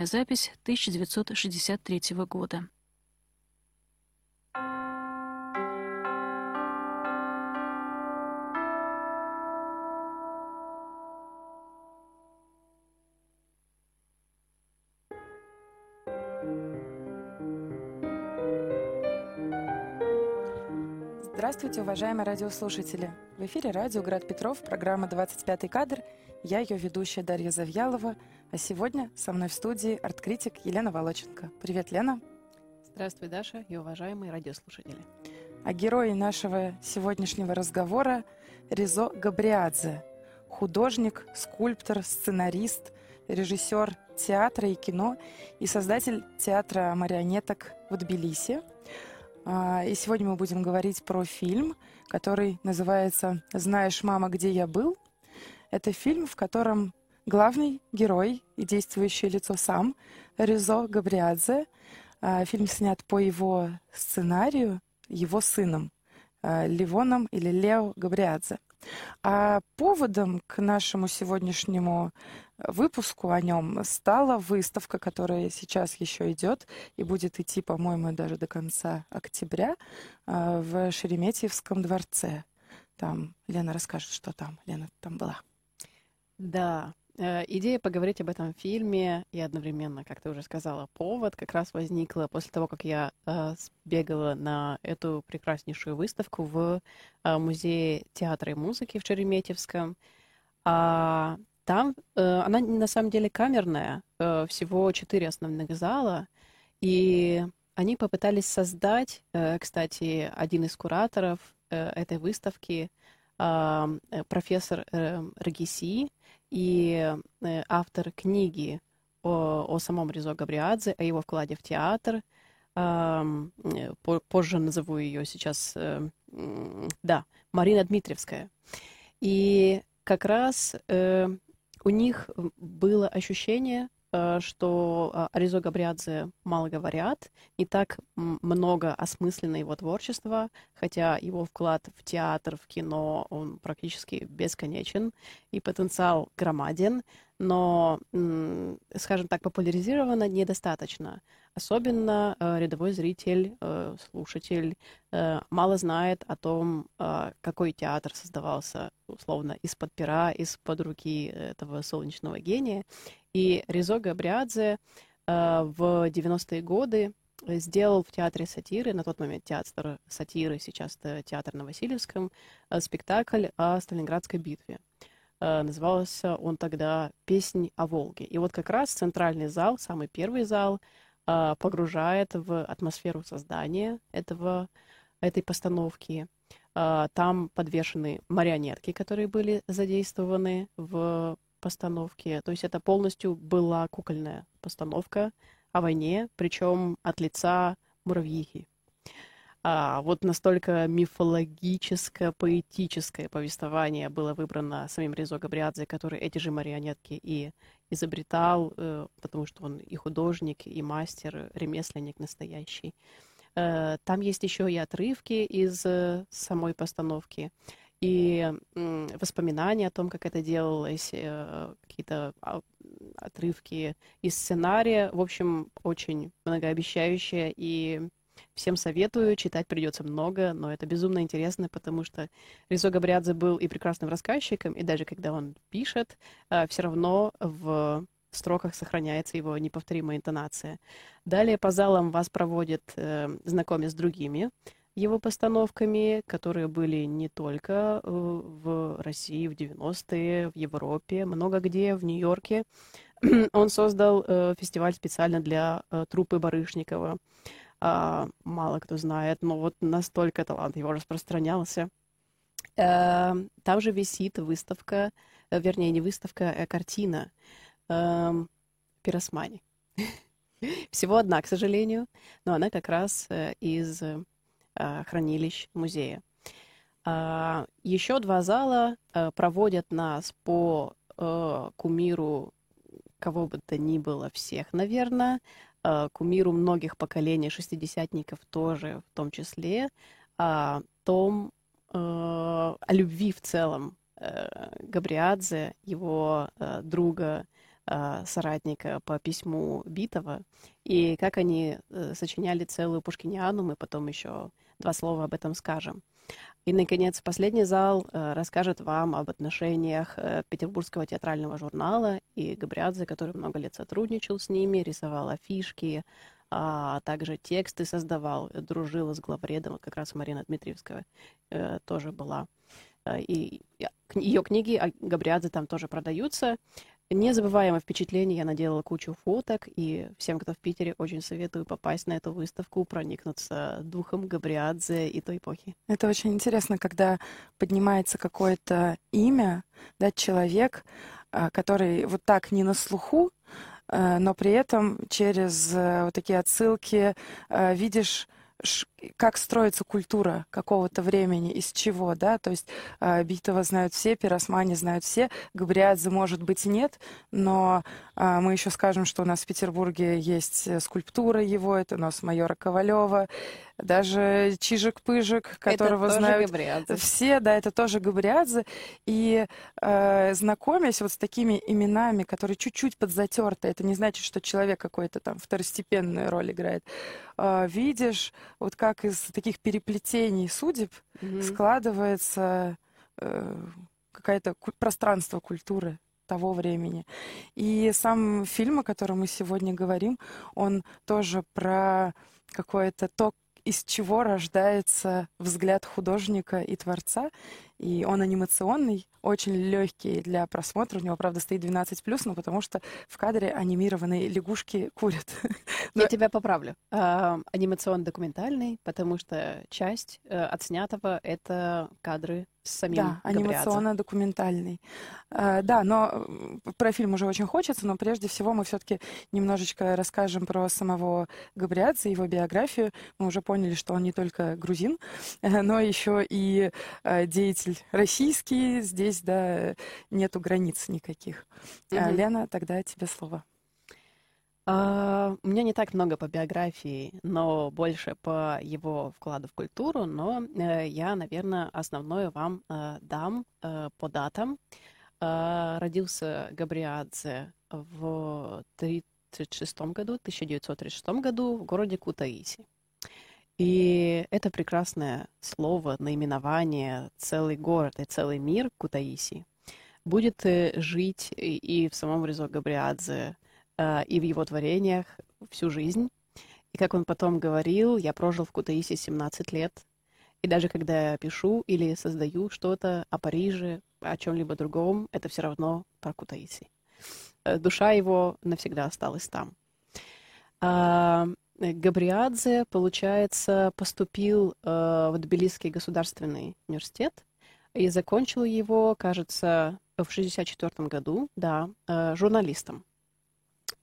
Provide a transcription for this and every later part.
Запись 1963 года. Здравствуйте, уважаемые радиослушатели! В эфире радио «Град Петров», программа «25 кадр». Я ее ведущая Дарья Завьялова, а сегодня со мной в студии арт-критик Елена Волоченко. Привет, Лена! Здравствуй, Даша и уважаемые радиослушатели. А герои нашего сегодняшнего разговора – Ризо Габриадзе, художник, скульптор, сценарист, режиссер театра и кино и создатель театра марионеток в Тбилиси – а, и сегодня мы будем говорить про фильм, который называется «Знаешь, мама, где я был?». Это фильм, в котором главный герой и действующее лицо сам Ризо Габриадзе. А, фильм снят по его сценарию, его сыном а, Ливоном или Лео Габриадзе. А поводом к нашему сегодняшнему выпуску о нем стала выставка, которая сейчас еще идет и будет идти, по-моему, даже до конца октября а, в Шереметьевском дворце. Там Лена расскажет, что там. Лена там была. Да, Идея поговорить об этом фильме и одновременно, как ты уже сказала, повод как раз возникла после того, как я э, сбегала на эту прекраснейшую выставку в э, Музее театра и музыки в Шереметьевском. А там э, она на самом деле камерная, э, всего четыре основных зала, и они попытались создать, э, кстати, один из кураторов э, этой выставки, э, профессор э, Рагиси и э, автор книги о, о самом Ризо Габриадзе, о его вкладе в театр. Э, позже назову ее сейчас, э, да, Марина Дмитриевская. И как раз э, у них было ощущение, э, что а, Аризо Габриадзе мало говорят, не так много осмысленно его творчество, хотя его вклад в театр, в кино, он практически бесконечен, и потенциал громаден, но, скажем так, популяризировано недостаточно. Особенно э, рядовой зритель, э, слушатель э, мало знает о том, э, какой театр создавался, условно, из-под пера, из-под руки этого солнечного гения. И Ризо Габриадзе э, в 90-е годы сделал в театре сатиры, на тот момент театр сатиры, сейчас это театр на Васильевском, э, спектакль о Сталинградской битве. Э, назывался он тогда «Песнь о Волге». И вот как раз центральный зал, самый первый зал – погружает в атмосферу создания этого, этой постановки. Там подвешены марионетки, которые были задействованы в постановке. То есть это полностью была кукольная постановка о войне, причем от лица муравьихи. А, вот настолько мифологическое, поэтическое повествование было выбрано самим Резо Габриадзе, который эти же марионетки и изобретал, э, потому что он и художник, и мастер, ремесленник настоящий. Э, там есть еще и отрывки из э, самой постановки, и воспоминания о том, как это делалось, какие-то а, отрывки из сценария. В общем, очень многообещающее и Всем советую, читать придется много, но это безумно интересно, потому что Ризо Габриадзе был и прекрасным рассказчиком, и даже когда он пишет, э, все равно в строках сохраняется его неповторимая интонация. Далее по залам вас проводят э, знакомя с другими его постановками, которые были не только э, в России в 90-е, в Европе, много где, в Нью-Йорке. Он создал э, фестиваль специально для э, труппы Барышникова а, мало кто знает, но вот настолько талант его распространялся. Там же висит выставка, вернее, не выставка, а картина а, Пиросмани. Всего одна, к сожалению, но она как раз из хранилищ музея. А, еще два зала а, проводят нас по а, кумиру кого бы то ни было всех, наверное, Э, кумиру многих поколений шестидесятников тоже в том числе, о том, э, о любви в целом э, Габриадзе, его друга э, соратника по письму Битова, и как они э, сочиняли целую Пушкиниану, мы потом еще два слова об этом скажем. И, наконец, последний зал э, расскажет вам об отношениях э, Петербургского театрального журнала и Габриадзе, который много лет сотрудничал с ними, рисовал афишки, а также тексты создавал, дружила с главредом, как раз Марина Дмитриевская э, тоже была. И ее книги о Габриадзе там тоже продаются. Незабываемое впечатление, я наделала кучу фоток, и всем, кто в Питере, очень советую попасть на эту выставку, проникнуться духом Габриадзе и той эпохи. Это очень интересно, когда поднимается какое-то имя, да, человек, а, который вот так не на слуху, а, но при этом через э, вот такие отсылки а, видишь как строится культура какого-то времени, из чего, да, то есть э, Битова знают все, Пиросмани знают все, Габриадзе, может быть, нет, но э, мы еще скажем, что у нас в Петербурге есть э, скульптура его, это у нас майора Ковалева, даже Чижик-Пыжик, которого это знают Габриадзе. все, да, это тоже Габриадзе, и э, знакомясь вот с такими именами, которые чуть-чуть подзатерты, это не значит, что человек какой-то там второстепенную роль играет, э, видишь, вот как как из таких переплетений судеб mm-hmm. складывается э, какое-то ку- пространство культуры того времени. И сам фильм, о котором мы сегодня говорим, он тоже про какое-то то, из чего рождается взгляд художника и творца. И он анимационный, очень легкий для просмотра. У него, правда, стоит 12+, но потому что в кадре анимированные лягушки курят. Я тебя поправлю. А, анимационно-документальный, потому что часть э, отснятого — это кадры с самим Да, анимационно-документальный. А, да, но про фильм уже очень хочется, но прежде всего мы все-таки немножечко расскажем про самого Габриадзе, его биографию. Мы уже поняли, что он не только грузин, но еще и э, деятель российский. Здесь, да, нету границ никаких. Mm-hmm. Лена, тогда тебе слово. Uh, у меня не так много по биографии, но больше по его вкладу в культуру, но uh, я, наверное, основное вам uh, дам по датам. Родился Габриадзе в 1936 году, 1936 году в городе Кутаиси. И это прекрасное слово, наименование, целый город и целый мир Кутаиси будет э, жить и в самом Резо Габриадзе, Э, и в его творениях всю жизнь. И как он потом говорил, я прожил в Кутаиси 17 лет. И даже когда я пишу или создаю что-то о Париже, о чем-либо другом, это все равно про Кутаиси. Э, душа его навсегда осталась там. А, Габриадзе, получается, поступил э, в Тбилисский государственный университет и закончил его, кажется, в 1964 году, да, журналистом.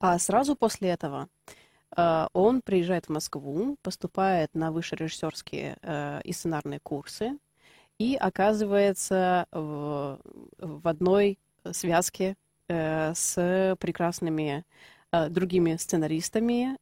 А сразу после этого э, он приезжает в Москву, поступает на высшие режиссерские э, и сценарные курсы и оказывается в, в одной связке э, с прекрасными другими сценаристами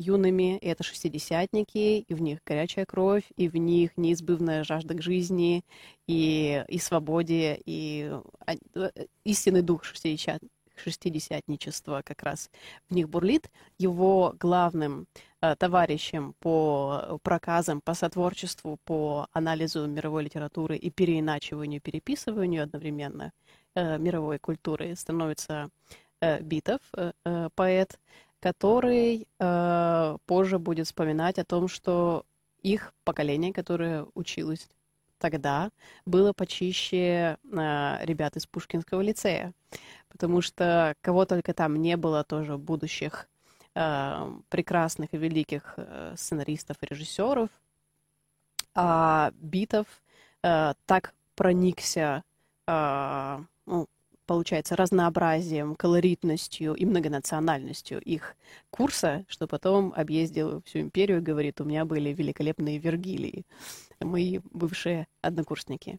юными. Это шестидесятники, и в них горячая кровь, и в них неизбывная жажда к жизни, и, и свободе, и э, истинный дух шестидесят, шестидесятничество как раз в них бурлит. Его главным э, товарищем по проказам, по сотворчеству, по анализу мировой литературы и переиначиванию, переписыванию одновременно э, мировой культуры становится э, Битов, э, э поэт, который э, позже будет вспоминать о том, что их поколение, которое училось тогда, было почище э, ребят из Пушкинского лицея. Потому что кого только там не было тоже будущих э, прекрасных и великих э, сценаристов и режиссеров, а Битов э, так проникся, э, ну, получается, разнообразием, колоритностью и многонациональностью их курса, что потом объездил всю империю и говорит, у меня были великолепные Вергилии, мои бывшие однокурсники.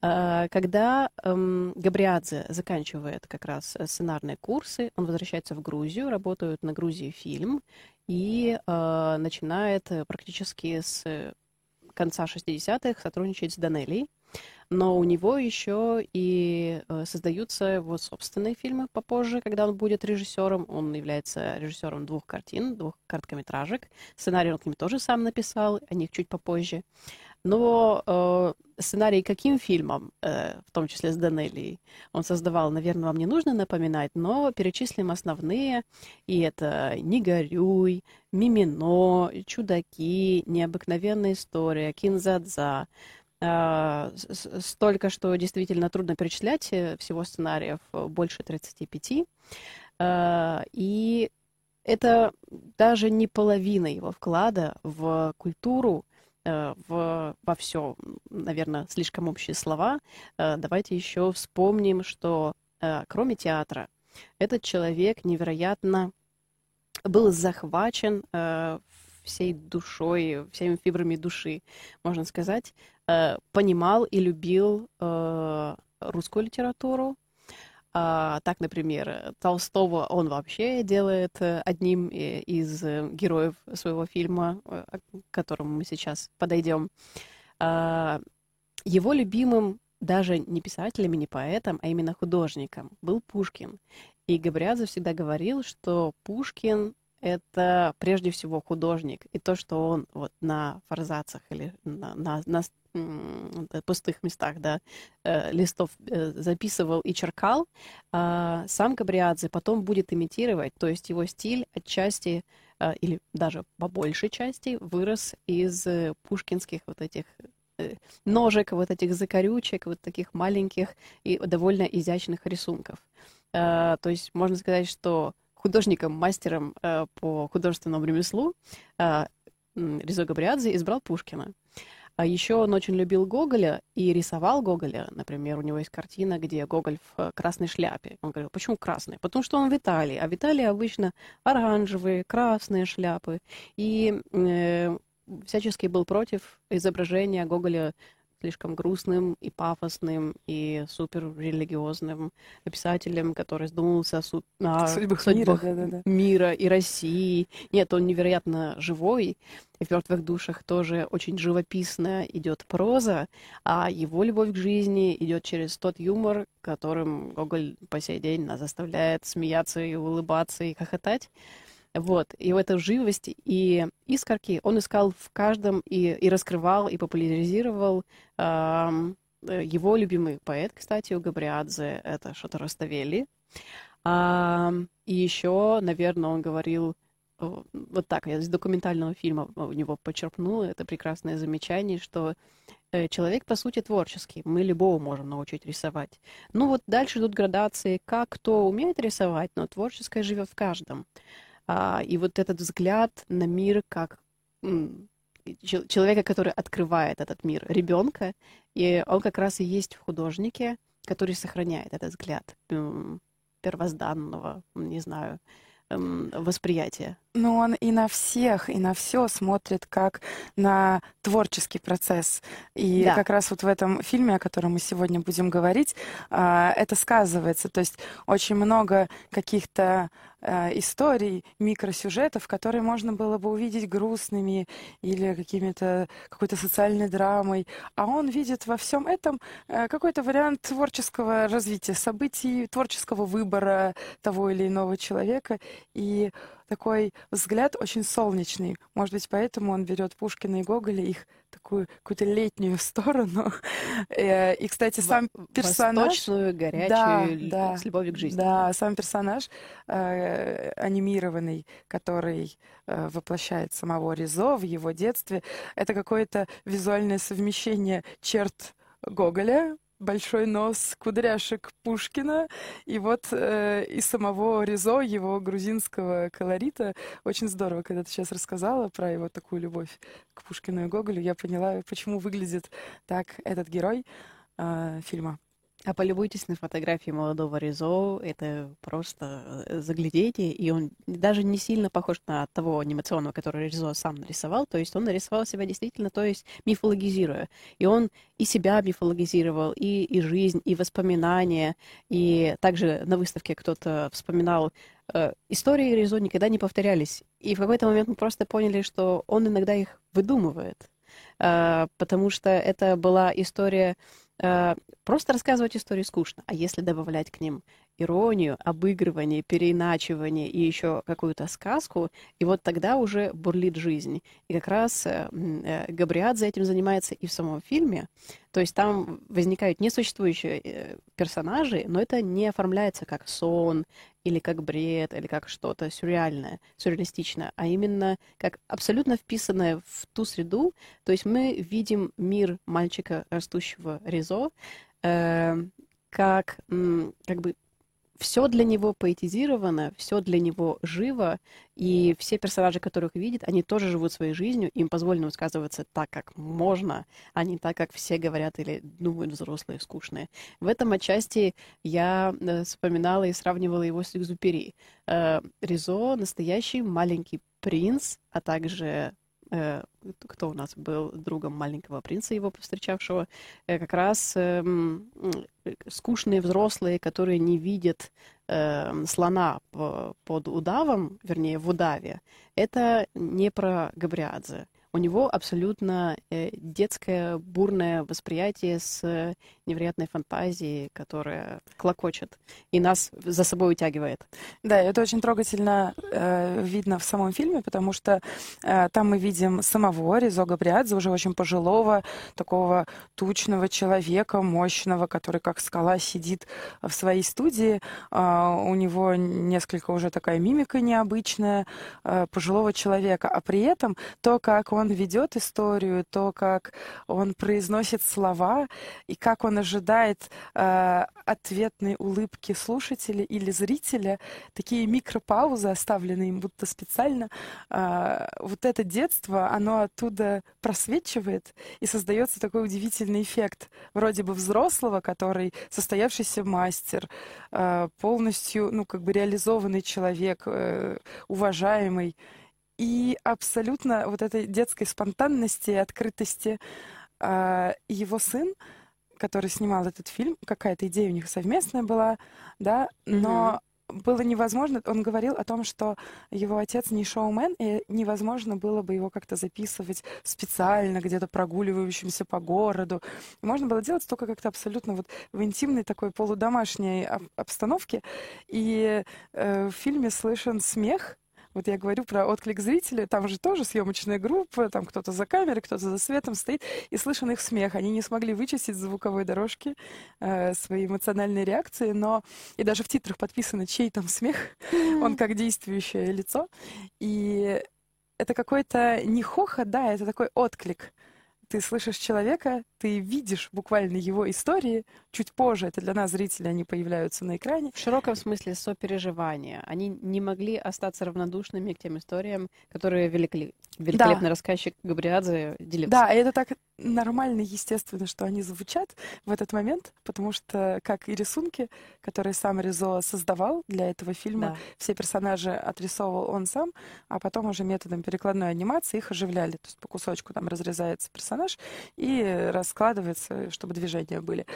А, когда эм, Габриадзе заканчивает как раз э, сценарные курсы, он возвращается в Грузию, работает на Грузии фильм и э, начинает практически с конца 60-х сотрудничать с Данелли. Но у него еще и э, создаются его собственные фильмы попозже, когда он будет режиссером. Он является режиссером двух картин, двух короткометражек. Сценарий он к ним тоже сам написал, о них чуть попозже. Но э, сценарий каким фильмом, э, в том числе с Данелией, он создавал, наверное, вам не нужно напоминать, но перечислим основные. И это «Не горюй», «Мимино», «Чудаки», «Необыкновенная история», «Кинзадза». Э, столько, что действительно трудно перечислять э, всего сценариев, э, больше 35. Э, и это даже не половина его вклада в культуру Э, в, во все, наверное, слишком общие слова, э, давайте еще вспомним, что кроме театра, этот человек невероятно был захвачен всей душой, всеми фибрами души, можно сказать, понимал и любил русскую литературу, а, так, например, Толстого он вообще делает э, одним из э, героев своего фильма, э, к которому мы сейчас подойдем. А, его любимым даже не писателем и не поэтом, а именно художником был Пушкин. И Габриадзе всегда говорил, что Пушкин это прежде всего художник. И то, что он вот на форзацах или на, на, на пустых местах, да, э, листов э, записывал и черкал, а сам Габриадзе потом будет имитировать, то есть его стиль отчасти э, или даже по большей части вырос из пушкинских вот этих ножек, вот этих закорючек, вот таких маленьких и довольно изящных рисунков. То есть можно сказать, что художником, мастером по художественному ремеслу Резо Габриадзе избрал Пушкина. А еще он очень любил Гоголя и рисовал Гоголя. Например, у него есть картина, где Гоголь в э, красной шляпе. Он говорил, почему красный? Потому что он в Италии. А в Италии обычно оранжевые, красные шляпы. И э, всячески был против изображения Гоголя слишком грустным и пафосным и супер религиозным писателем, который задумался о, су- о судьбах, судьбах мира, да, да, да. мира и России. Нет, он невероятно живой, и в «Мертвых душах» тоже очень живописно идет проза, а его любовь к жизни идет через тот юмор, которым Гоголь по сей день нас заставляет смеяться и улыбаться и хохотать. Вот. И эту живость и искорки он искал в каждом и, и раскрывал, и популяризировал э, его любимый поэт, кстати, у Габриадзе, это Шото Роставели. А, и еще, наверное, он говорил вот так, я из документального фильма у него почерпнула это прекрасное замечание, что э, человек, по сути, творческий. Мы любого можем научить рисовать. Ну вот дальше идут градации, как кто умеет рисовать, но творческое живет в каждом. А, и вот этот взгляд на мир как человека, который открывает этот мир, ребенка, и он как раз и есть в художнике, который сохраняет этот взгляд первозданного, не знаю, восприятия. Ну, он и на всех, и на все смотрит как на творческий процесс. И да. как раз вот в этом фильме, о котором мы сегодня будем говорить, а, это сказывается. То есть очень много каких-то а, историй, микросюжетов, которые можно было бы увидеть грустными или какими-то какой-то социальной драмой. А он видит во всем этом э, какой-то вариант творческого развития событий, творческого выбора того или иного человека. И такой взгляд очень солнечный. Может быть, поэтому он берет Пушкина и Гоголя, их такую какую-то летнюю сторону. Э, и, кстати, сам персонаж... Восточную, горячую, да, с любовью к жизни. Да, сам персонаж э, анимированный, который э, воплощает самого Ризо в его детстве, это какое-то визуальное совмещение черт Гоголя, большой нос кудряшек Пушкина, и вот э, и самого Ризо, его грузинского колорита. Очень здорово, когда ты сейчас рассказала про его такую любовь к Пушкину и Гоголю, я поняла, почему выглядит так этот герой э, фильма. А полюбуйтесь на фотографии молодого Ризо, это просто э, заглядение, и он даже не сильно похож на того анимационного, который Ризо сам нарисовал, то есть он нарисовал себя действительно, то есть мифологизируя. И он и себя мифологизировал, и, и жизнь, и воспоминания, и также на выставке кто-то вспоминал, э, истории Ризо никогда не повторялись. И в какой-то момент мы просто поняли, что он иногда их выдумывает, э, потому что это была история просто рассказывать истории скучно, а если добавлять к ним иронию, обыгрывание, переиначивание и еще какую-то сказку, и вот тогда уже бурлит жизнь. И как раз э, э, Габриадзе этим занимается и в самом фильме. То есть там возникают несуществующие э, персонажи, но это не оформляется как сон или как бред, или как что-то сюрреальное, сюрреалистичное, а именно как абсолютно вписанное в ту среду. То есть мы видим мир мальчика, растущего Ризо, э, как, как бы все для него поэтизировано, все для него живо, и все персонажи, которых видит, они тоже живут своей жизнью, им позволено высказываться так, как можно, а не так, как все говорят или думают взрослые, скучные. В этом отчасти я э, вспоминала и сравнивала его с Экзупери. Э, Ризо — настоящий маленький принц, а также кто у нас был другом маленького принца, его повстречавшего, э, как раз эм, скучные взрослые, которые не видят эм, слона под удавом, вернее, в удаве, это не про Габриадзе у него абсолютно э, детское бурное восприятие с невероятной фантазией, которая клокочет и нас за собой утягивает. Да, это очень трогательно э, видно в самом фильме, потому что э, там мы видим самого Ризо Габриадзе, уже очень пожилого, такого тучного человека, мощного, который как скала сидит в своей студии. Э, у него несколько уже такая мимика необычная э, пожилого человека, а при этом то, как он он ведет историю, то, как он произносит слова и как он ожидает э, ответной улыбки слушателя или зрителя, такие микропаузы, оставленные им будто специально, э, вот это детство, оно оттуда просвечивает и создается такой удивительный эффект, вроде бы взрослого, который состоявшийся мастер, э, полностью, ну, как бы реализованный человек, э, уважаемый, и абсолютно вот этой детской спонтанности и открытости э, его сын, который снимал этот фильм, какая-то идея у них совместная была, да, но mm-hmm. было невозможно, он говорил о том, что его отец не шоумен, и невозможно было бы его как-то записывать специально, где-то прогуливающимся по городу. Можно было делать только как-то абсолютно вот в интимной такой полудомашней обстановке. И э, в фильме слышен смех, вот я говорю про отклик зрителя, там же тоже съемочная группа, там кто-то за камерой, кто-то за светом стоит, и слышен их смех. Они не смогли вычистить с звуковой дорожки э, свои эмоциональные реакции, но и даже в титрах подписано, чей там смех, он как действующее лицо. И это какой-то не хохот, да, это такой отклик ты слышишь человека, ты видишь буквально его истории. Чуть позже, это для нас, зрители, они появляются на экране. В широком смысле сопереживания. Они не могли остаться равнодушными к тем историям, которые великолеп... великолепный да. рассказчик Габриадзе делится. Да, и это так нормально, естественно, что они звучат в этот момент, потому что, как и рисунки, которые сам Ризо создавал для этого фильма, да. все персонажи отрисовывал он сам, а потом уже методом перекладной анимации их оживляли. То есть по кусочку там разрезается персонаж и раскладывается, чтобы движения были.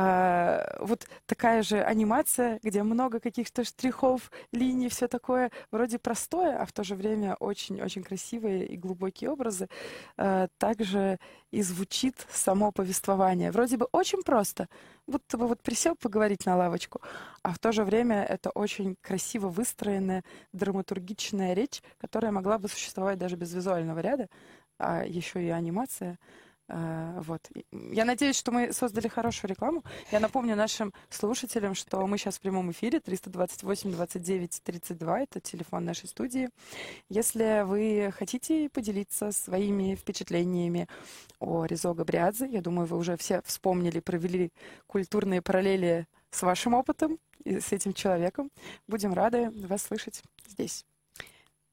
А, вот такая же анимация, где много каких-то штрихов, линий, все такое вроде простое, а в то же время очень-очень красивые и глубокие образы. А, также и звучит само повествование. Вроде бы очень просто, будто бы вот присел поговорить на лавочку, а в то же время это очень красиво выстроенная драматургичная речь, которая могла бы существовать даже без визуального ряда, а еще и анимация — вот. Я надеюсь, что мы создали хорошую рекламу. Я напомню нашим слушателям, что мы сейчас в прямом эфире 328 29 32. Это телефон нашей студии. Если вы хотите поделиться своими впечатлениями о Ризо Габриадзе, я думаю, вы уже все вспомнили, провели культурные параллели с вашим опытом и с этим человеком. Будем рады вас слышать здесь.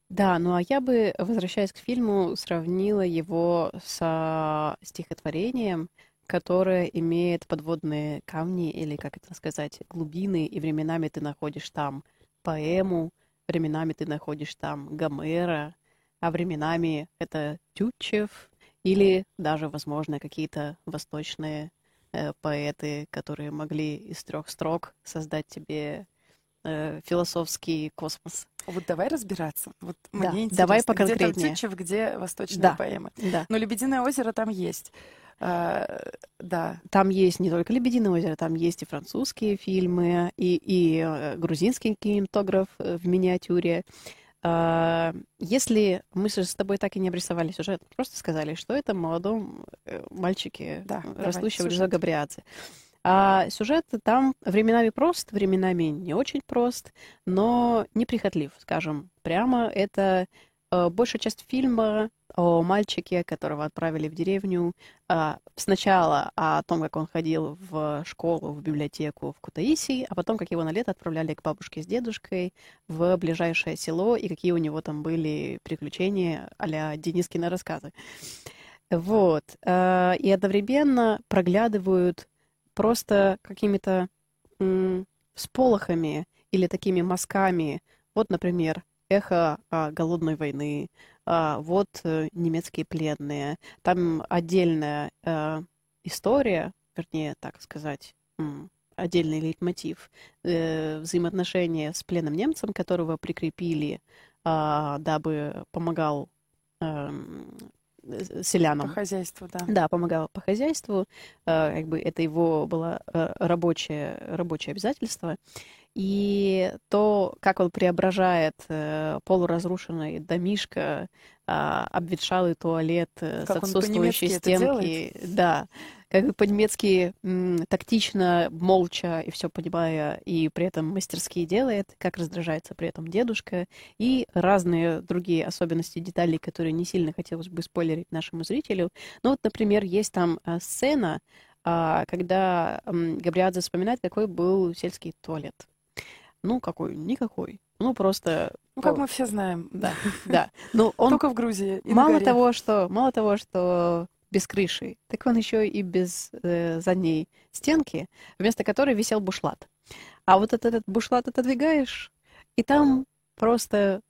Да, ну а я бы, возвращаясь к фильму, сравнила его со стихотворением, которое имеет подводные камни, или, как это сказать, глубины, и временами ты находишь там поэму, временами ты находишь там Гомера, а временами это Тютчев, или даже, возможно, какие-то восточные э, поэты, которые могли из трех строк создать тебе э, философский космос. Вот давай разбираться. Вот да, мне интересно, давай поконкретнее. где Тютчев, где восточные да, поэмы. Да. Но «Лебединое озеро» там есть. А, да. Там есть не только «Лебединое озеро», там есть и французские фильмы, и, и э, грузинский кинематограф э, в миниатюре. А, если мы с тобой так и не обрисовали сюжет, просто сказали, что это молодом мальчике, Да, растущего сюжет. Габриадзе. А сюжет там временами прост, временами не очень прост, но неприхотлив, скажем прямо. Это э, большая часть фильма о мальчике, которого отправили в деревню. а, сначала о том, как он ходил в школу, в библиотеку в Кутаиси, а потом, как его на лето отправляли к бабушке с дедушкой в ближайшее село, и какие у него там были приключения а-ля Денискины рассказы. Вот. э, И одновременно проглядывают просто какими-то всполохами или такими мазками. Вот, например, эхо а, голодной войны, а, вот э, немецкие пленные. Там отдельная э, история, вернее, так сказать, отдельный лейтмотив э, взаимоотношения с пленным немцем, которого прикрепили, а, дабы помогал эм, э, селянам. По хозяйству, да. Да, помогал по хозяйству. э, Как бы это его было э, рабочее, рабочее обязательство. И то, как он преображает э, полуразрушенный домишко, а, обветшалый туалет э, с Как он отсутствующей стенки. Да, по-немецки тактично, молча и все понимая, и при этом мастерски делает, как раздражается при этом дедушка, и разные другие особенности деталей, которые не сильно хотелось бы спойлерить нашему зрителю. Ну вот, например, есть там а, сцена, а, когда Габриадзе вспоминает, какой был сельский туалет. Ну, какой? Никакой. Ну, просто... Ну, как мы все знаем. Да, да. Ну, он Только в Грузии. мало того, что мало того, что без крыши, так он еще и без э, задней стенки, вместо которой висел бушлат. А вот этот, этот бушлат отодвигаешь, и там просто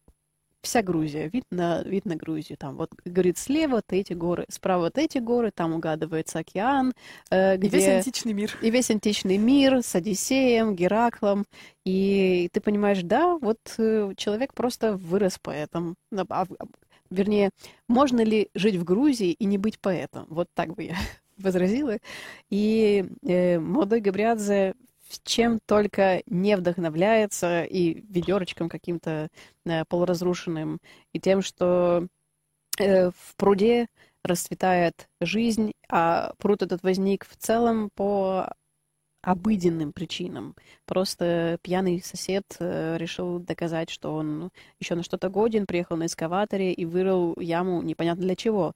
вся Грузия, видно, видно Грузию. Там вот, говорит, слева вот эти горы, справа вот эти горы, там угадывается океан, э, И где... весь античный мир. И весь античный мир с Одиссеем, Гераклом. И ты понимаешь, да, вот э, человек просто вырос поэтом. Вернее, можно ли жить в Грузии и не быть поэтом? Вот так бы я возразила. И э, молодой Габриадзе чем только не вдохновляется и ведерочком каким-то э, полуразрушенным, и тем, что э, в пруде расцветает жизнь, а пруд этот возник в целом по обыденным причинам. Просто пьяный сосед э, решил доказать, что он еще на что-то годен, приехал на эскаваторе и вырыл яму непонятно для чего.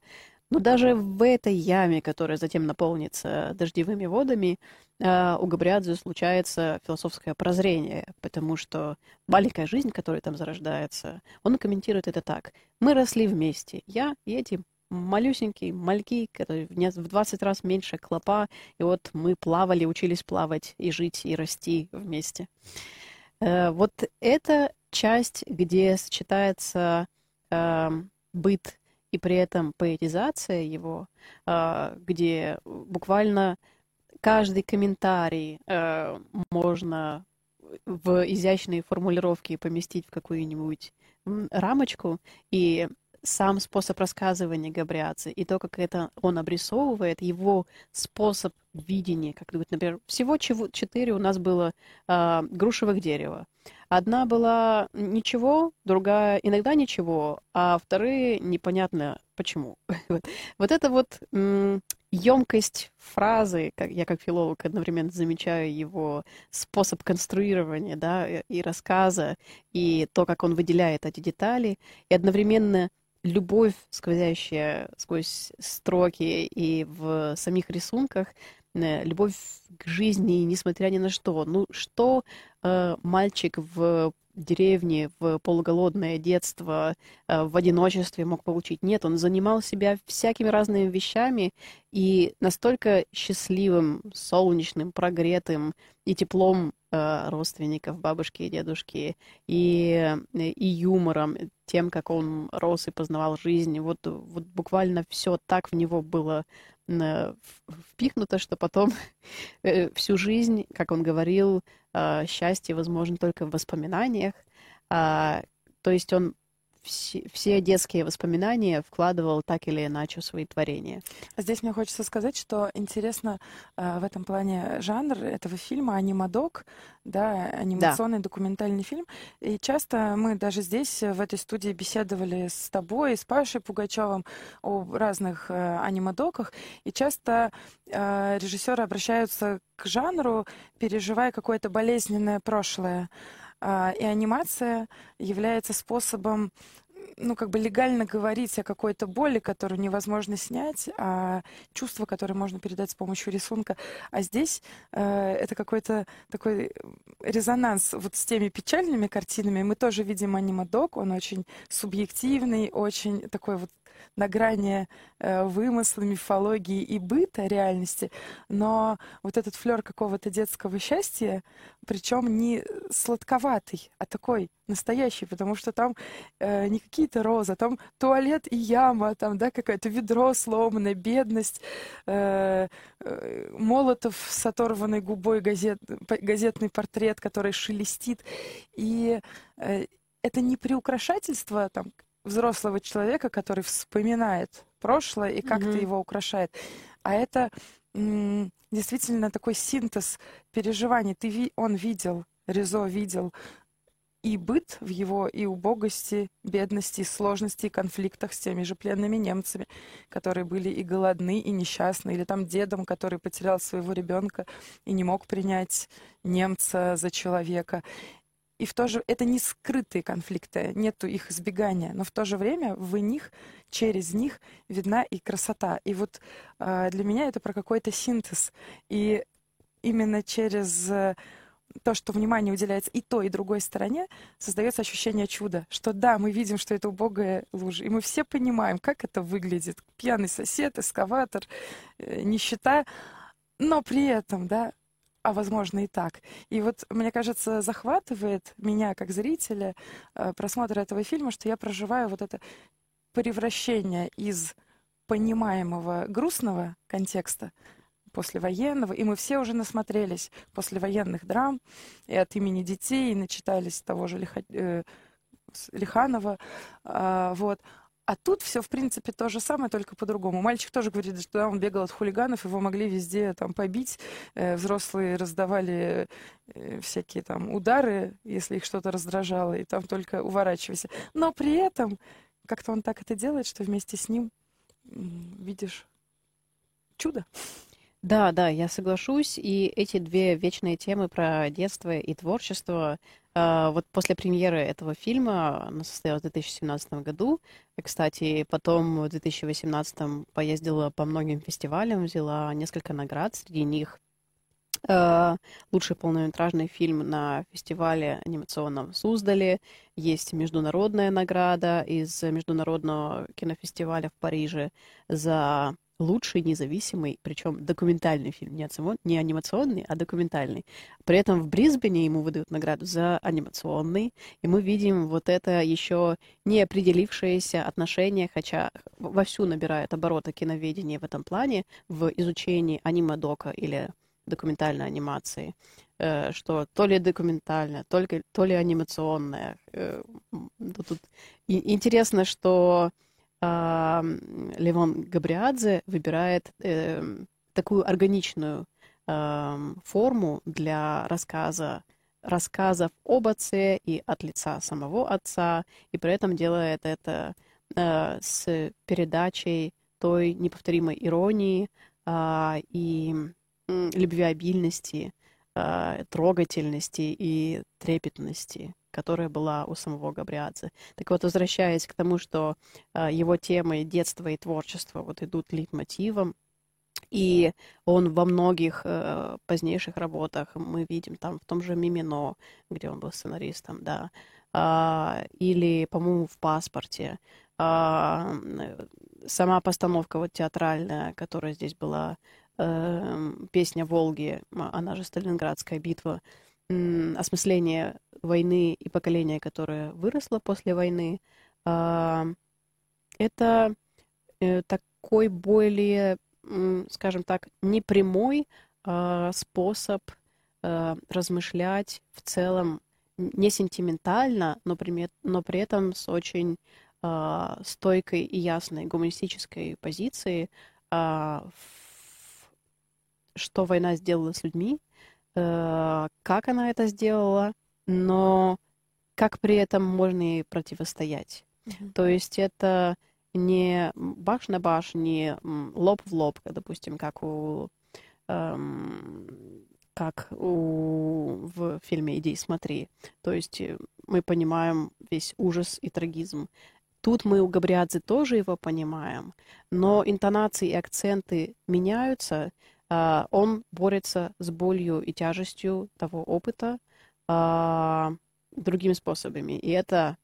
Но даже в этой яме, которая затем наполнится дождевыми водами, э, у Габриадзе случается философское прозрение, потому что маленькая жизнь, которая там зарождается, он комментирует это так. Мы росли вместе, я и эти малюсенькие мальки, которые в не- в 20 раз меньше клопа, и вот мы плавали, учились плавать и жить, и расти вместе. Э, Вот эта часть, где сочетается эм, быт и при этом поэтизация его, э, где буквально каждый комментарий э, можно в изящные формулировки поместить в какую-нибудь рамочку, и сам способ рассказывания Габриадзе и то, как это он обрисовывает, его способ видения, как вот, например, всего чего четыре у нас было а, грушевых дерева. Одна была ничего, другая иногда ничего, а вторые непонятно почему. Вот, это вот емкость фразы, как я как филолог одновременно замечаю его способ конструирования, да, и рассказа, и то, как он выделяет эти детали, и одновременно любовь, сквозящая сквозь строки и в самих рисунках, э, любовь к жизни, несмотря ни на что. Ну, что э, мальчик в деревне, в полуголодное детство, э, в одиночестве мог получить? Нет, он занимал себя всякими разными вещами и настолько счастливым, солнечным, прогретым и теплом э, родственников, бабушки и дедушки, и, и юмором, тем, как он рос и познавал жизнь. Вот, вот буквально все так в него было э, впихнуто, что потом э, всю жизнь, как он говорил, э, счастье возможно только в воспоминаниях. А, То есть он все, все детские воспоминания вкладывал так или иначе в свои творения. Здесь мне хочется сказать, что интересно э, в этом плане жанр этого фильма анимадок, да, анимационный да. документальный фильм. И часто мы даже здесь, в этой студии, беседовали с тобой, с Пашей Пугачевым о разных э, анимадоках. И часто э, режиссеры обращаются к жанру, переживая какое-то болезненное прошлое. А, и анимация является способом ну, как бы легально говорить о какой-то боли, которую невозможно снять, а чувства, которые можно передать с помощью рисунка. А здесь э, это какой-то такой резонанс вот с теми печальными картинами. Мы тоже видим анимадок, он очень субъективный, очень такой вот на грани э, вымысла, мифологии и быта реальности, но вот этот флер какого-то детского счастья, причем не сладковатый, а такой настоящий, потому что там э, не какие-то розы, а там туалет и яма, там, да, какое-то ведро сломанное, бедность, э, э, Молотов с оторванной губой газет, газетный портрет, который шелестит. И э, это не приукрашательство там взрослого человека, который вспоминает прошлое и как-то mm-hmm. его украшает. А это м- действительно такой синтез переживаний. Ты ви- он видел, Резо видел и быт в его, и убогости, бедности, сложности, и конфликтах с теми же пленными немцами, которые были и голодны, и несчастны, или там дедом, который потерял своего ребенка и не мог принять немца за человека. И в то же это не скрытые конфликты, нету их избегания, но в то же время в них, через них видна и красота. И вот э, для меня это про какой-то синтез. И именно через э, то, что внимание уделяется и той, и другой стороне, создается ощущение чуда, что да, мы видим, что это убогая лужа, и мы все понимаем, как это выглядит. Пьяный сосед, эскаватор, э, нищета, но при этом, да, а возможно и так. И вот, мне кажется, захватывает меня как зрителя э, просмотр этого фильма, что я проживаю вот это превращение из понимаемого грустного контекста послевоенного, и мы все уже насмотрелись послевоенных драм, и от имени детей, и начитались того же Лиха, э, Лиханова, э, вот. А тут все, в принципе, то же самое, только по-другому. Мальчик тоже говорит, что он бегал от хулиганов, его могли везде там побить. Э, взрослые раздавали э, всякие там удары, если их что-то раздражало, и там только уворачивайся. Но при этом как-то он так это делает, что вместе с ним видишь чудо. Да, да, я соглашусь. И эти две вечные темы про детство и творчество а, вот после премьеры этого фильма, она состоялась в 2017 году, и, кстати, потом в 2018 поездила по многим фестивалям, взяла несколько наград, среди них а, лучший полнометражный фильм на фестивале анимационном в Суздале. Есть международная награда из Международного кинофестиваля в Париже за лучший независимый, причем документальный фильм, не, не анимационный, а документальный. При этом в Брисбене ему выдают награду за анимационный, и мы видим вот это еще не определившееся отношение, хотя вовсю набирает обороты киноведения в этом плане, в изучении анимадока или документальной анимации, э, что то ли документальное, только, то ли анимационное. Э, тут интересно, что Левон Габриадзе выбирает э, такую органичную форму для рассказа рассказов об отце и от лица самого отца, и при этом делает это э, с передачей той неповторимой иронии э, и э, любвеобильности, э, трогательности и трепетности, которая была у самого Габриадзе. Так вот, возвращаясь к тому, что э, его темы детства и творчества вот идут лейтмотивом, и он во многих э, позднейших работах, мы видим там в том же Мимино, где он был сценаристом, да, э, или, по-моему, в «Паспорте», э, сама постановка вот театральная, которая здесь была, песня «Волги», она же «Сталинградская битва», осмысление войны и поколения, которое выросло после войны, а, это э, такой более, скажем так, непрямой а, способ а, размышлять в целом не сентиментально, но при, но при этом с очень э, стойкой и ясной гуманистической позицией, э, что война сделала с людьми, э, как она это сделала, но как при этом можно и противостоять. Mm-hmm. То есть это не баш на баш, не лоб в лоб, допустим, как у эм, как у, в фильме «Иди смотри». То есть э, мы понимаем весь ужас и трагизм. Тут мы у Габриадзе тоже его понимаем, но интонации и акценты меняются. Э, он борется с болью и тяжестью того опыта э, другими способами. И это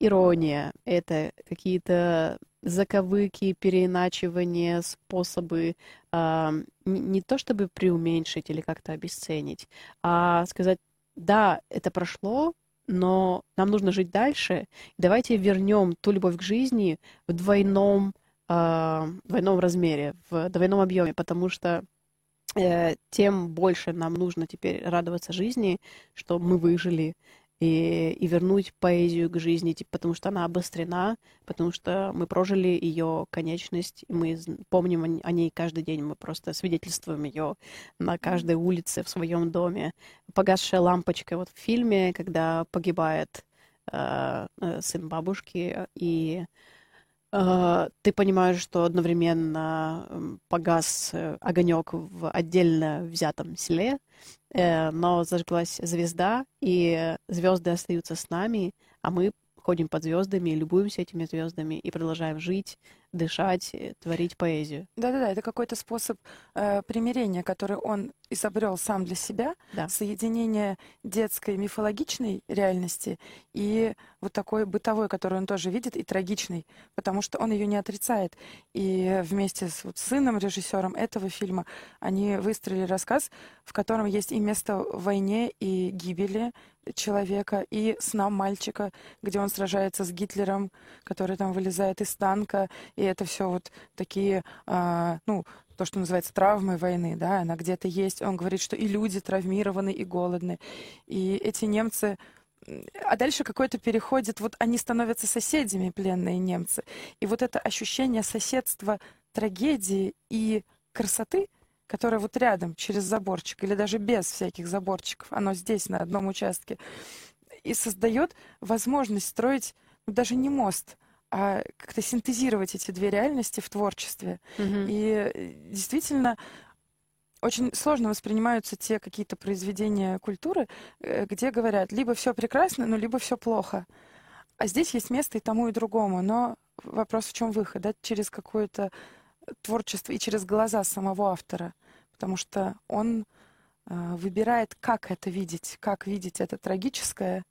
ирония, это какие-то заковыки, переиначивания, способы э, не то чтобы преуменьшить или как-то обесценить, а сказать, да, это прошло, но нам нужно жить дальше. Давайте вернем ту любовь к жизни в двойном, э, двойном размере, в двойном объеме, потому что тем больше нам нужно теперь радоваться жизни, что мы выжили, и, и вернуть поэзию к жизни, типа, потому что она обострена, потому что мы прожили ее конечность, и мы помним о ней каждый день, мы просто свидетельствуем ее на каждой улице в своем доме. Погасшая лампочка вот в фильме, когда погибает э, э сын бабушки, и э, ты понимаешь, что одновременно погас э, огонек в отдельно взятом селе, Э, но зажглась звезда, и звезды остаются с нами, а мы ходим под звездами, любуемся этими звездами и продолжаем жить, дышать, э, творить поэзию. Да-да-да, это какой-то способ э, примирения, который он изобрел сам для себя, да. соединение детской мифологичной реальности и вот такой бытовой, который он тоже видит, и трагичной, потому что он ее не отрицает. И вместе с вот, сыном, режиссером этого фильма, они выстроили рассказ, в котором есть и место войне, и гибели, человека и снам мальчика, где он сражается с Гитлером, который там вылезает из танка, и это все вот такие, э, ну, то, что называется травмой войны, да, она где-то есть. Он говорит, что и люди травмированы, и голодны. И эти немцы а дальше какой-то переходит, вот они становятся соседями, пленные немцы. И вот это ощущение соседства трагедии и красоты — которое вот рядом, через заборчик, или даже без всяких заборчиков, оно здесь, на одном участке, и создает возможность строить ну, даже не мост, а как-то синтезировать эти две реальности в творчестве. Mm-hmm. И э, действительно очень сложно воспринимаются те какие-то произведения культуры, э, где говорят, либо все прекрасно, ну, либо все плохо. А здесь есть место и тому, и другому. Но вопрос в чем выход, да, через какое-то творчество и через глаза самого автора, потому что он э, выбирает, как это видеть, как видеть это трагическое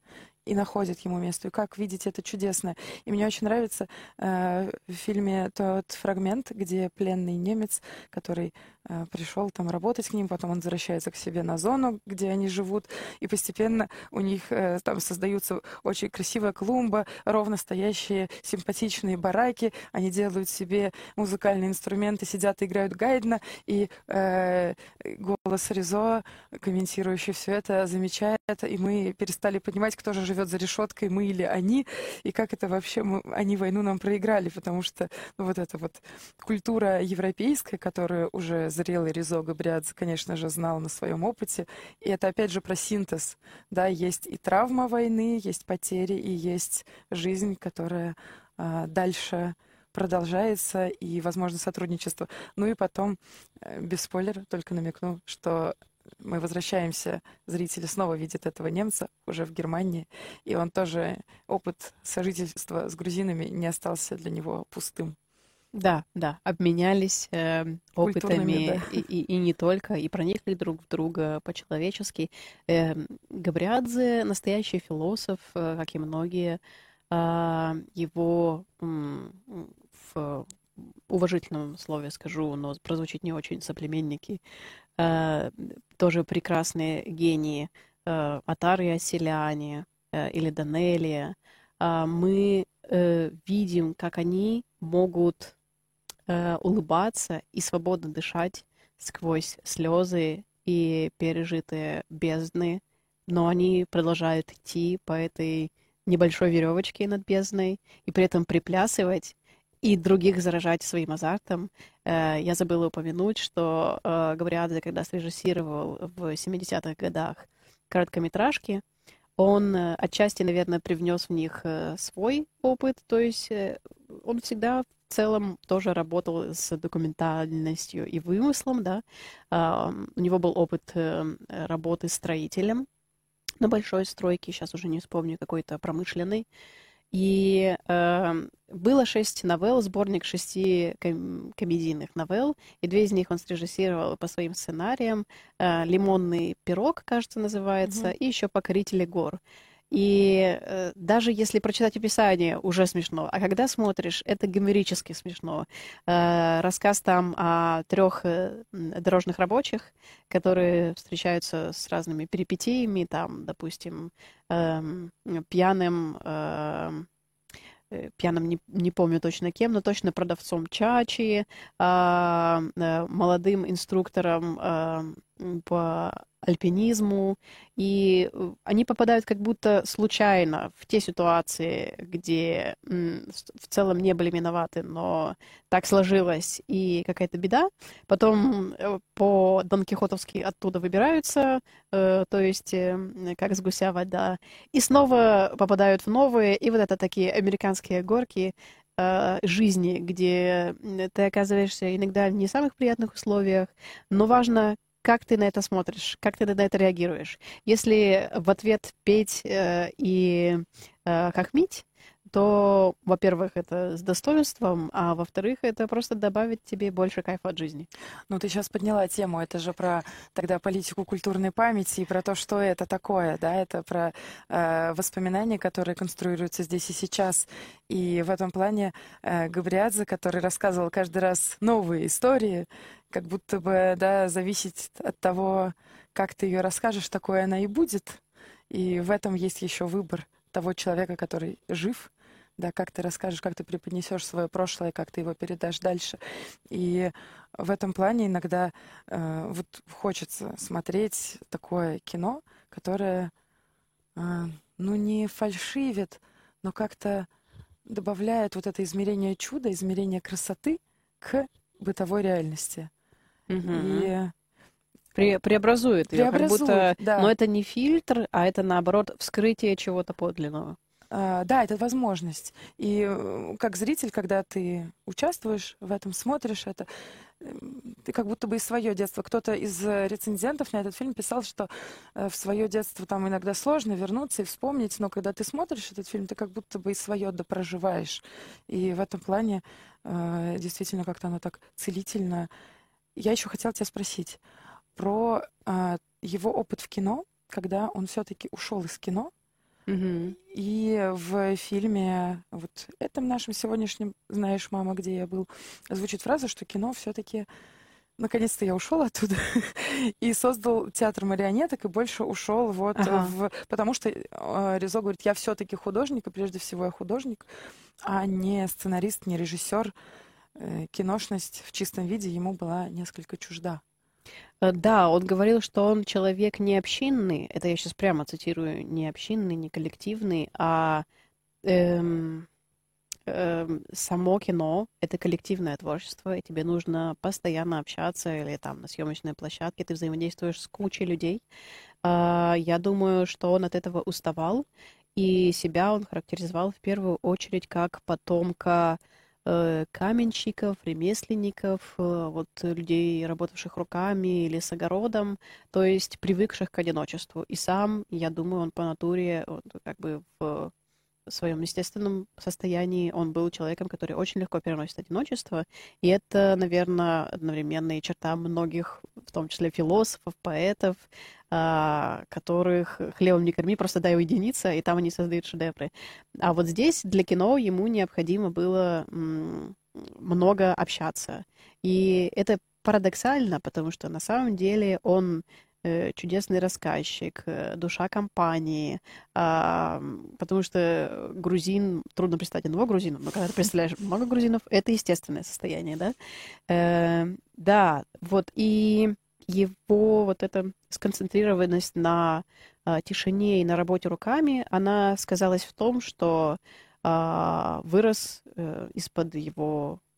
и находит ему место, и как видеть это чудесное. И мне очень нравится э, в фильме тот фрагмент, где пленный немец, который э, пришел там работать к ним, потом он возвращается к себе на зону, где они живут, и постепенно у них э, там создаются очень красивая клумба, ровно стоящие симпатичные бараки, они делают себе музыкальные инструменты, сидят и играют Гайдна, и э, голос Ризо, комментирующий все это, замечает, и мы перестали понимать, кто же живет живет за решеткой, мы или они, и как это вообще мы, они войну нам проиграли, потому что ну, вот эта вот культура европейская, которую уже зрелый Ризо Габриадзе, конечно же, знал на своем опыте, и это опять же про синтез, да, есть и травма войны, есть потери, и есть жизнь, которая а, дальше продолжается и, возможно, сотрудничество. Ну и потом, э, без спойлера, только намекну, что мы возвращаемся, зрители снова видят этого немца уже в Германии, и он тоже, опыт сожительства с грузинами не остался для него пустым. Да, да, обменялись э, опытами да. и, и, и не только, и проникли друг в друга по-человечески. Э, Габриадзе настоящий философ, э, как и многие. Э, его в уважительном слове скажу, но прозвучит не очень соплеменники, э, тоже прекрасные гении, э, Атар и Оселяне э, или Данелия, э, мы э, видим, как они могут улыбаться и свободно дышать сквозь слезы и пережитые бездны. Но они продолжают идти по этой небольшой веревочке над бездной и при этом приплясывать и других заражать своим азартом. Э, я забыла упомянуть, что э, Гавриадзе, когда срежиссировал в 70-х годах короткометражки, он э, отчасти, наверное, привнес в них свой опыт, то есть он всегда в целом тоже работал с документальностью и вымыслом, да. У него был опыт работы строителем на большой стройке, сейчас уже не вспомню, какой-то промышленный. И было шесть новелл, сборник шести ком- комедийных новелл, и две из них он срежиссировал по своим сценариям. Э, «Лимонный пирог», кажется, называется, mm-hmm. и еще «Покорители гор». И э, даже если прочитать описание, уже смешно. А когда смотришь, это гомерически смешно. Э, рассказ там о трех э, дорожных рабочих, которые встречаются с разными перипетиями, там, допустим, э, пьяным... Э, пьяным не, не помню точно кем, но точно продавцом чачи, э, молодым инструктором по альпинизму, и э, они попадают как будто случайно в те ситуации, где в целом не были виноваты, но так сложилось, и какая-то беда. Потом э, по Дон Кихотовски оттуда выбираются, э, то есть как с гуся вода, и снова попадают в новые, и вот это такие американские горки, жизни, где ты оказываешься иногда в не самых приятных условиях, но важно, как ты на это смотришь, как ты на это реагируешь. Если в ответ петь э, и э, хохмить, то, во-первых, это с достоинством, а во-вторых, это просто добавит тебе больше кайфа от жизни. Ну, ты сейчас подняла тему, это же про тогда политику культурной памяти и про то, что это такое, да, это про э, воспоминания, которые конструируются здесь и сейчас. И в этом плане э, Габриадзе, который рассказывал каждый раз новые истории, как будто бы, да, зависит от того, как ты ее расскажешь, такое она и будет. И в этом есть еще выбор того человека, который жив, да, как ты расскажешь, как ты преподнесешь свое прошлое, как ты его передашь дальше. И в этом плане иногда э, вот хочется смотреть такое кино, которое, э, ну, не фальшивит, но как-то добавляет вот это измерение чуда, измерение красоты к бытовой реальности. И Пре преобразует ее, как будто... Да. Но это не фильтр, а это, наоборот, вскрытие чего-то подлинного. Uh, да, это возможность. И э, как зритель, когда ты участвуешь в этом, смотришь это, эм, ты как будто бы из свое детство. Кто-то из рецензентов на этот фильм писал, что э, в свое детство там иногда сложно вернуться и вспомнить, но когда ты смотришь этот фильм, ты как будто бы и свое допроживаешь. И в этом плане э, действительно как-то оно так целительно я еще хотела тебя спросить про а, его опыт в кино, когда он все-таки ушел из кино. Mm-hmm. И в фильме, вот этом нашем сегодняшнем «Знаешь, мама, где я был», звучит фраза, что кино все-таки наконец-то я ушел оттуда и создал театр марионеток и больше ушел вот ага. в... Потому что э, Резо говорит, я все-таки художник, и прежде всего я художник, а не сценарист, не режиссер. Э, киношность в чистом виде ему была несколько чужда. Э, да, он говорил, что он человек не общинный, это я сейчас прямо цитирую, не общинный, не коллективный, а эм, эм, само кино — это коллективное творчество, и тебе нужно постоянно общаться или там на съемочной площадке ты взаимодействуешь с кучей людей. Э, я думаю, что он от этого уставал, и себя он характеризовал в первую очередь как потомка каменщиков, ремесленников, э, вот людей, работавших руками или с огородом, то есть привыкших к одиночеству. И сам, я думаю, он по натуре, он как бы в своем естественном состоянии он был человеком, который очень легко переносит одиночество. И это, наверное, одновременная черта многих, в том числе философов, поэтов, а, которых хлебом не корми, просто дай уединиться, и там они создают шедевры. А вот здесь для кино ему необходимо было много общаться. И это парадоксально, потому что на самом деле он чудесный рассказчик, э, душа компании, потому что грузин, трудно представить одного грузина, но когда ты представляешь много грузинов, это естественное состояние, да? Э, да, вот, и его вот эта сконцентрированность на а, тишине и на работе руками, она сказалась в том, что а, вырос а, из-под его э,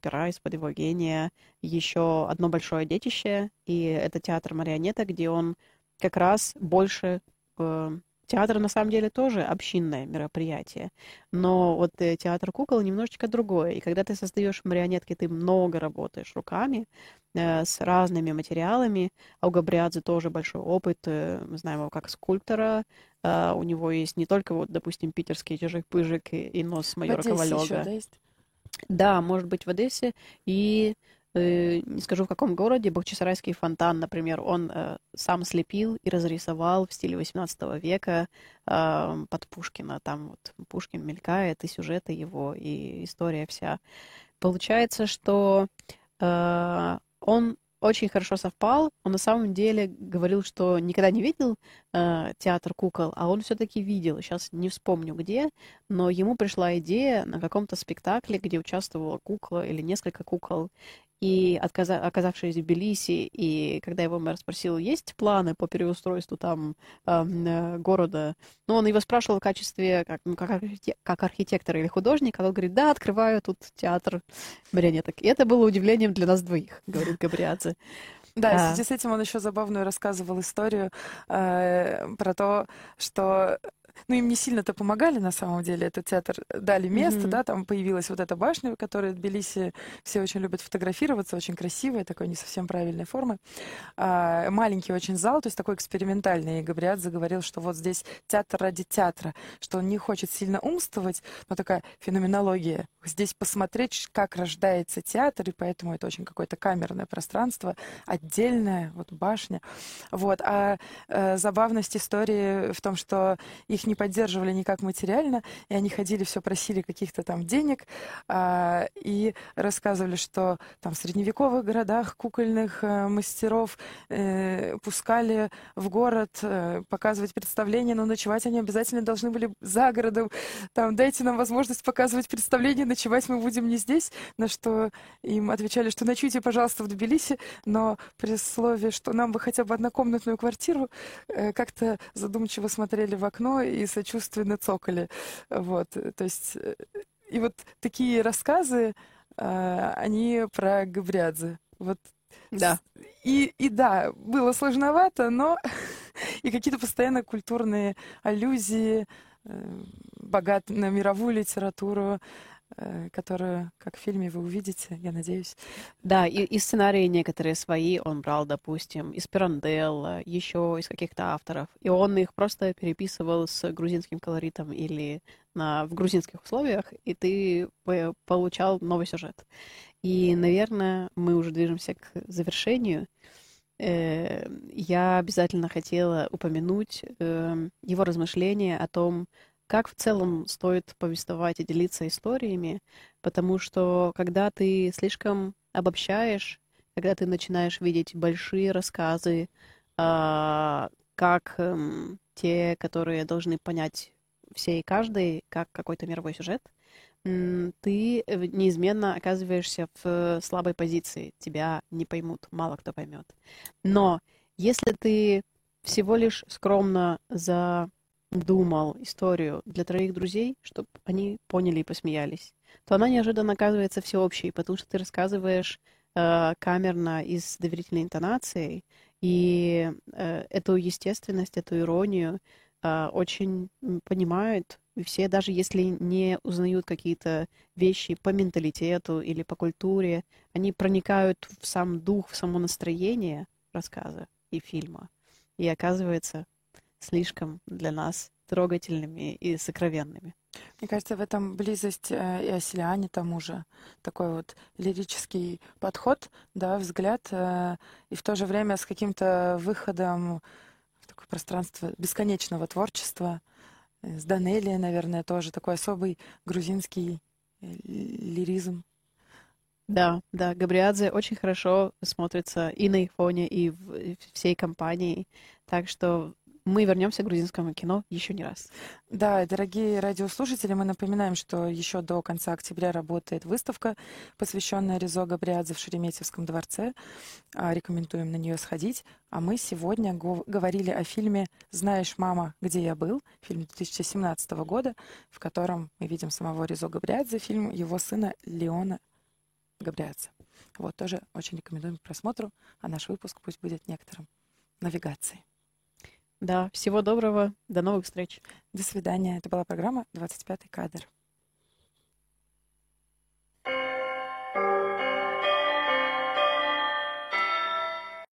пера, из-под его гения еще одно большое детище, и это театр марионета, где он как раз больше э, Театр на самом деле тоже общинное мероприятие, но вот э, театр кукол немножечко другое. И когда ты создаешь марионетки, ты много работаешь руками э, с разными материалами. А у Габриадзе тоже большой опыт. Э, мы знаем его как скульптора. Э, у него есть не только, вот, допустим, питерский чижик-пыжик и, и нос майора Ковалега. Да, да, может быть, в Одессе. И Э, не скажу в каком городе, Бахчисарайский фонтан, например, он э, сам слепил и разрисовал в стиле 18 века э, под Пушкина. Там вот Пушкин мелькает, и сюжеты его, и история вся. Получается, что э, он очень хорошо совпал. Он на самом деле говорил, что никогда не видел э, театр кукол, а он все-таки видел. Сейчас не вспомню где, но ему пришла идея на каком-то спектакле, где участвовала кукла или несколько кукол. И отказа- оказавшись в Тбилиси, и когда его мэр спросил, есть планы по переустройству там э, города, ну, он его спрашивал в качестве, как, ну, как, архитек- как архитектора или художника, он говорит, да, открываю тут театр марионеток. И это было удивлением для нас двоих, говорит Габриадзе. Да, а. в связи с этим он еще забавную рассказывал историю э, про то, что ну, им не сильно-то помогали, на самом деле. Этот театр дали место, mm-hmm. да, там появилась вот эта башня, которая в Тбилиси все очень любят фотографироваться, очень красивая, такой не совсем правильной формы. А, маленький очень зал, то есть такой экспериментальный. И Габриат заговорил, что вот здесь театр ради театра, что он не хочет сильно умствовать, но такая феноменология. Здесь посмотреть, как рождается театр, и поэтому это очень какое-то камерное пространство, отдельная вот башня. Вот. А э, забавность истории в том, что их не поддерживали никак материально, и они ходили, все просили каких-то там денег, а, и рассказывали, что там в средневековых городах кукольных а, мастеров э, пускали в город э, показывать представления, но ночевать они обязательно должны были за городом. Там, дайте нам возможность показывать представления, ночевать мы будем не здесь, на что им отвечали, что ночуйте, пожалуйста, в Тбилиси, но при слове, что нам бы хотя бы однокомнатную квартиру, э, как-то задумчиво смотрели в окно и сочувственно цокали. Вот, то есть, э, и вот такие рассказы, а, они про Габриадзе. Вот да. И, и да, было сложновато, но и какие-то постоянно культурные аллюзии, э, богат на мировую литературу, Э, которую, как в фильме, вы увидите, я надеюсь. Да, и, и сценарии некоторые свои он брал, допустим, из Пиранделла, еще из каких-то авторов, и он их просто переписывал с грузинским колоритом или на, в грузинских условиях, и ты получал новый сюжет. И, наверное, мы уже движемся к завершению. Э, я обязательно хотела упомянуть э, его размышления о том, как в целом стоит повествовать и делиться историями, потому что когда ты слишком обобщаешь, когда ты начинаешь видеть большие рассказы, э, как э, те, которые должны понять все и каждый, как какой-то мировой сюжет, э, ты неизменно оказываешься в слабой позиции. Тебя не поймут, мало кто поймет. Но если ты всего лишь скромно за думал историю для троих друзей, чтобы они поняли и посмеялись, то она неожиданно оказывается всеобщей, потому что ты рассказываешь э, камерно и с доверительной интонацией, и э, эту естественность, эту иронию э, очень понимают все, даже если не узнают какие-то вещи по менталитету или по культуре, они проникают в сам дух, в само настроение рассказа и фильма. И оказывается, слишком для нас трогательными и сокровенными. Мне кажется, в этом близость э, и Оселиане тому же. Такой вот лирический подход, да, взгляд, э, и в то же время с каким-то выходом в такое пространство бесконечного творчества. Э, с Данелия, наверное, тоже такой особый грузинский лиризм. Да, да, Габриадзе очень хорошо смотрится и на их фоне, и в всей компании. Так что мы вернемся к грузинскому кино еще не раз. Да, дорогие радиослушатели, мы напоминаем, что еще до конца октября работает выставка, посвященная Резо Габриадзе в Шереметьевском дворце. А, рекомендуем на нее сходить. А мы сегодня говорили о фильме «Знаешь, мама, где я был?» фильм 2017 года, в котором мы видим самого Резо Габриадзе, фильм его сына Леона Габриадзе. Вот, тоже очень рекомендуем к просмотру, а наш выпуск пусть будет некоторым навигацией. Да, всего доброго, до новых встреч. До свидания. Это была программа «25 кадр».